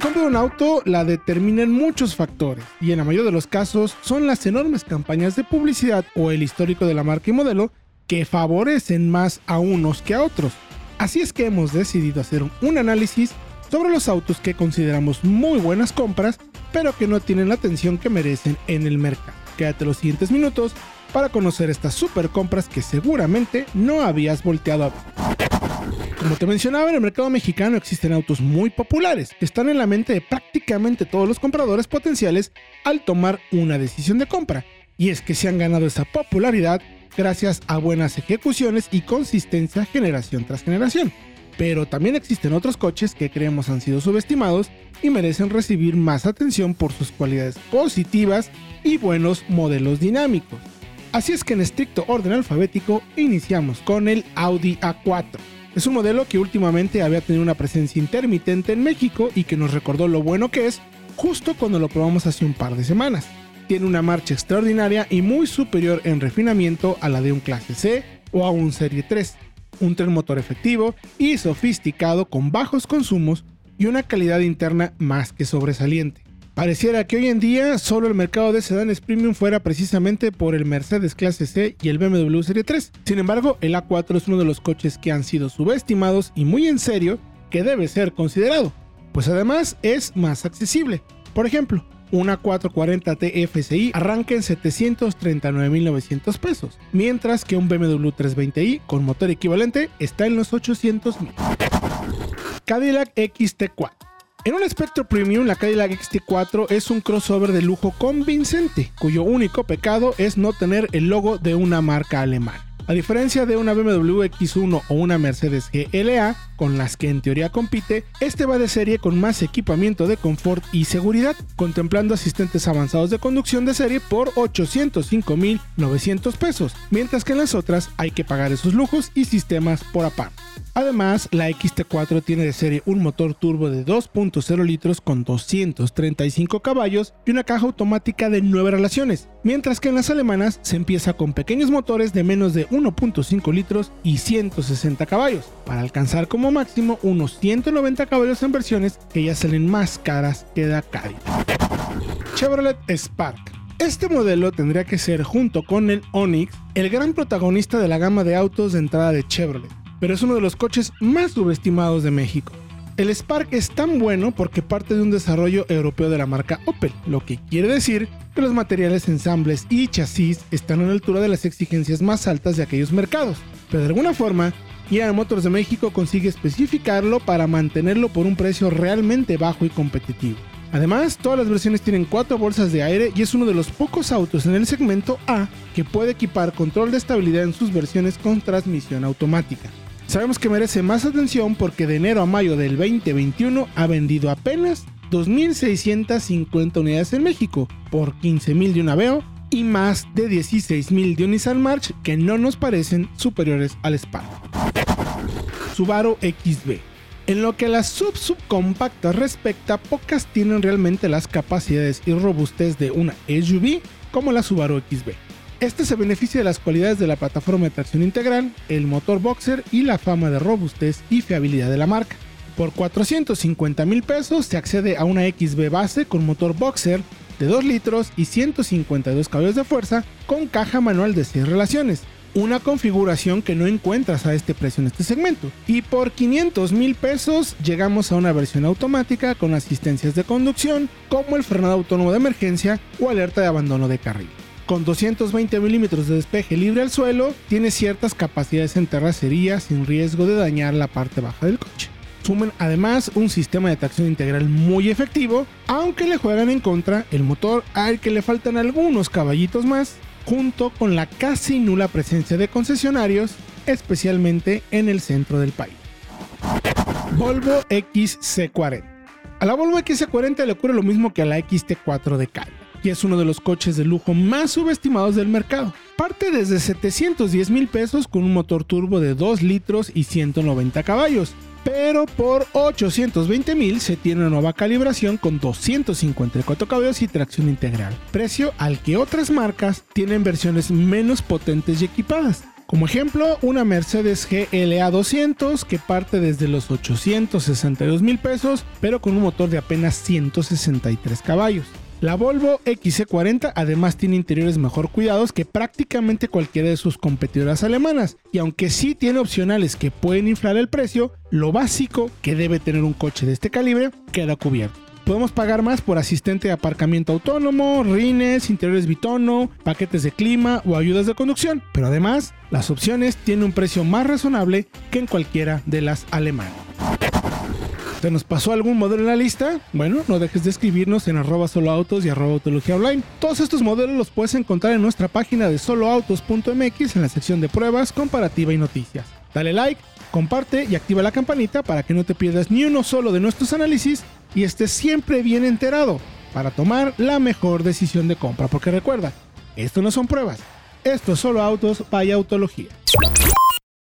un auto la determinan muchos factores y en la mayoría de los casos son las enormes campañas de publicidad o el histórico de la marca y modelo que favorecen más a unos que a otros. Así es que hemos decidido hacer un análisis sobre los autos que consideramos muy buenas compras, pero que no tienen la atención que merecen en el mercado. Quédate los siguientes minutos para conocer estas super compras que seguramente no habías volteado a ver. Como te mencionaba, en el mercado mexicano existen autos muy populares que están en la mente de prácticamente todos los compradores potenciales al tomar una decisión de compra. Y es que se han ganado esa popularidad gracias a buenas ejecuciones y consistencia generación tras generación pero también existen otros coches que creemos han sido subestimados y merecen recibir más atención por sus cualidades positivas y buenos modelos dinámicos. Así es que en estricto orden alfabético iniciamos con el Audi A4. Es un modelo que últimamente había tenido una presencia intermitente en México y que nos recordó lo bueno que es justo cuando lo probamos hace un par de semanas. Tiene una marcha extraordinaria y muy superior en refinamiento a la de un clase C o a un Serie 3 un tren motor efectivo y sofisticado con bajos consumos y una calidad interna más que sobresaliente. Pareciera que hoy en día solo el mercado de sedanes premium fuera precisamente por el Mercedes clase C y el BMW Serie 3. Sin embargo, el A4 es uno de los coches que han sido subestimados y muy en serio que debe ser considerado, pues además es más accesible. Por ejemplo, una 440 TFSI arranca en 739.900 pesos, mientras que un BMW 320i con motor equivalente está en los 800.000. Cadillac XT4 en un espectro premium, la Cadillac XT4 es un crossover de lujo convincente, cuyo único pecado es no tener el logo de una marca alemana. A diferencia de una BMW X1 o una Mercedes GLA, con las que en teoría compite, este va de serie con más equipamiento de confort y seguridad, contemplando asistentes avanzados de conducción de serie por 805.900 pesos, mientras que en las otras hay que pagar esos lujos y sistemas por aparte. Además, la XT4 tiene de serie un motor turbo de 2.0 litros con 235 caballos y una caja automática de 9 relaciones, mientras que en las alemanas se empieza con pequeños motores de menos de 1.5 litros y 160 caballos, para alcanzar como máximo unos 190 caballos en versiones que ya salen más caras que la Cadillac. Chevrolet Spark este modelo tendría que ser, junto con el Onix, el gran protagonista de la gama de autos de entrada de Chevrolet pero es uno de los coches más subestimados de México. El Spark es tan bueno porque parte de un desarrollo europeo de la marca Opel, lo que quiere decir que los materiales, ensambles y chasis están a la altura de las exigencias más altas de aquellos mercados. Pero de alguna forma, General Motors de México consigue especificarlo para mantenerlo por un precio realmente bajo y competitivo. Además, todas las versiones tienen cuatro bolsas de aire y es uno de los pocos autos en el segmento A que puede equipar control de estabilidad en sus versiones con transmisión automática. Sabemos que merece más atención porque de enero a mayo del 2021 ha vendido apenas 2.650 unidades en México por 15.000 de un Aveo y más de 16.000 de un Nissan March que no nos parecen superiores al Spark. Subaru XB. En lo que a las sub subcompactas respecta, pocas tienen realmente las capacidades y robustez de una SUV como la Subaru XB. Este se beneficia de las cualidades de la plataforma de tracción integral, el motor boxer y la fama de robustez y fiabilidad de la marca. Por 450 mil pesos se accede a una XB base con motor boxer de 2 litros y 152 caballos de fuerza con caja manual de 6 relaciones. Una configuración que no encuentras a este precio en este segmento. Y por 500 mil pesos llegamos a una versión automática con asistencias de conducción como el frenado autónomo de emergencia o alerta de abandono de carril con 220 milímetros de despeje libre al suelo, tiene ciertas capacidades en terracería sin riesgo de dañar la parte baja del coche. Sumen además un sistema de tracción integral muy efectivo, aunque le juegan en contra el motor al que le faltan algunos caballitos más, junto con la casi nula presencia de concesionarios, especialmente en el centro del país. Volvo XC40. A la Volvo XC40 le ocurre lo mismo que a la XT4 de y es uno de los coches de lujo más subestimados del mercado. Parte desde 710 mil pesos con un motor turbo de 2 litros y 190 caballos, pero por 820 mil se tiene una nueva calibración con 254 caballos y tracción integral, precio al que otras marcas tienen versiones menos potentes y equipadas Como ejemplo, una Mercedes GLA 200 que parte desde los 862 mil pesos, pero con un motor de apenas 163 caballos. La Volvo XC40 además tiene interiores mejor cuidados que prácticamente cualquiera de sus competidoras alemanas, y aunque sí tiene opcionales que pueden inflar el precio, lo básico que debe tener un coche de este calibre queda cubierto. Podemos pagar más por asistente de aparcamiento autónomo, rines, interiores bitono, paquetes de clima o ayudas de conducción, pero además las opciones tienen un precio más razonable que en cualquiera de las alemanas. ¿Te nos pasó algún modelo en la lista? Bueno, no dejes de escribirnos en arroba soloautos y arroba autología online. Todos estos modelos los puedes encontrar en nuestra página de soloautos.mx en la sección de pruebas, comparativa y noticias. Dale like, comparte y activa la campanita para que no te pierdas ni uno solo de nuestros análisis y estés siempre bien enterado para tomar la mejor decisión de compra. Porque recuerda, esto no son pruebas, esto es solo autos, vaya autología.